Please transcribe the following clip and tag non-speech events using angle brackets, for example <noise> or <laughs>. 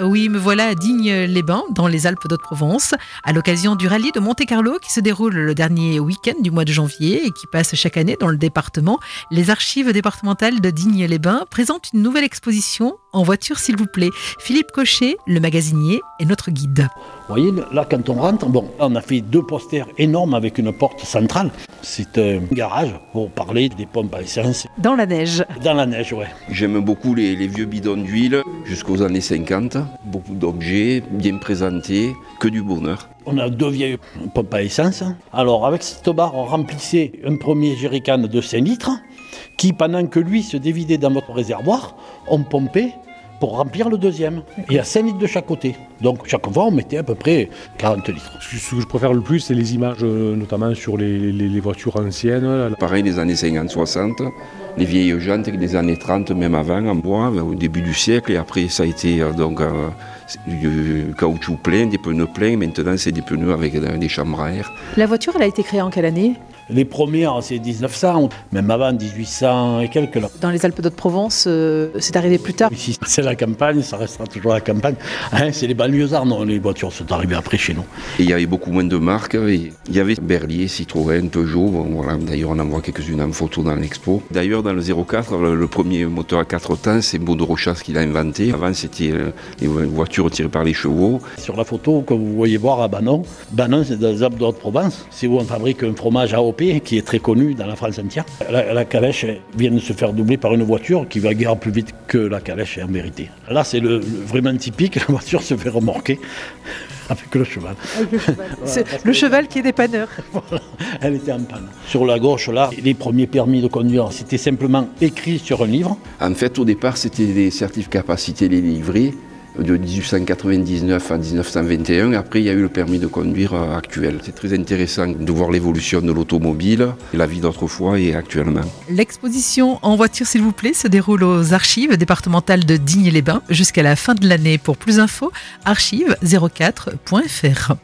Oui, me voilà à Digne-les-Bains, dans les Alpes d'Haute-Provence, à l'occasion du rallye de Monte-Carlo qui se déroule le dernier week-end du mois de janvier et qui passe chaque année dans le département. Les archives départementales de Digne-les-Bains présentent une nouvelle exposition en voiture, s'il vous plaît. Philippe Cochet, le magasinier, est notre guide. Vous voyez, là, quand on rentre, bon, on a fait deux posters énormes avec une porte centrale. C'est un garage pour parler des pompes à essence. Dans la neige. Dans la neige, ouais. J'aime beaucoup les, les vieux bidons d'huile jusqu'aux années 50. Beaucoup d'objets bien présentés, que du bonheur. On a deux vieilles pompes à essence. Alors, avec cette barre, on remplissait un premier jerrycan de 5 litres qui, pendant que lui se dévidait dans votre réservoir, on pompait pour remplir le deuxième. Il y a 5 litres de chaque côté. Donc chaque fois, on mettait à peu près 40 litres. Ce que je préfère le plus, c'est les images, euh, notamment sur les, les- les voitures anciennes. Pareil, les années 50-60, les vieilles jantes des années 30, même avant, en bois, au début du siècle. Et après, ça a été euh, donc euh, du caoutchouc plein, des pneus pleins. Maintenant, c'est des pneus avec euh, des chambres à air. La voiture, elle a été créée en quelle année? Les premières, c'est 1900, même avant 1800 et quelques. Là. Dans les Alpes d'Haute-Provence, euh, c'est arrivé plus tard. Ici, c'est la campagne, ça restera toujours la campagne. Hein, c'est les banlieusards, non, les voitures sont arrivées après chez nous. Et il y avait beaucoup moins de marques. Et il y avait Berlier, Citroën, Peugeot. Bon, voilà. D'ailleurs, on en voit quelques-unes en photo dans l'expo. D'ailleurs, dans le 04, le, le premier moteur à quatre temps, c'est de Rochas qui l'a inventé. Avant, c'était euh, les voitures tirées par les chevaux. Sur la photo que vous voyez voir à Banon, Banon, c'est dans les Alpes de Haute-Provence. C'est où on fabrique un fromage Qui est très connu dans la France entière. La, la calèche vient de se faire doubler par une voiture qui va guère plus vite que la calèche en vérité. Là, c'est le, le- vraiment typique, la voiture se fait remorquer <laughs> avec le cheval. C'est le cheval qui est dépanneur. <laughs> Elle était en panne. Sur la gauche, là, les premiers permis de conduire, c'était simplement écrit sur un livre. En fait, au départ, c'était des certificats capacité les livrés de 1899 à 1921. Après, il y a eu le permis de conduire euh, actuel. C'est très intéressant de voir l'évolution de l'automobile, la vie d'autrefois et actuellement. L'exposition En voiture, s'il vous plaît, se déroule aux archives départementales de Digne-les-Bains jusqu'à la fin de l'année. Pour plus d'infos, archives04.fr.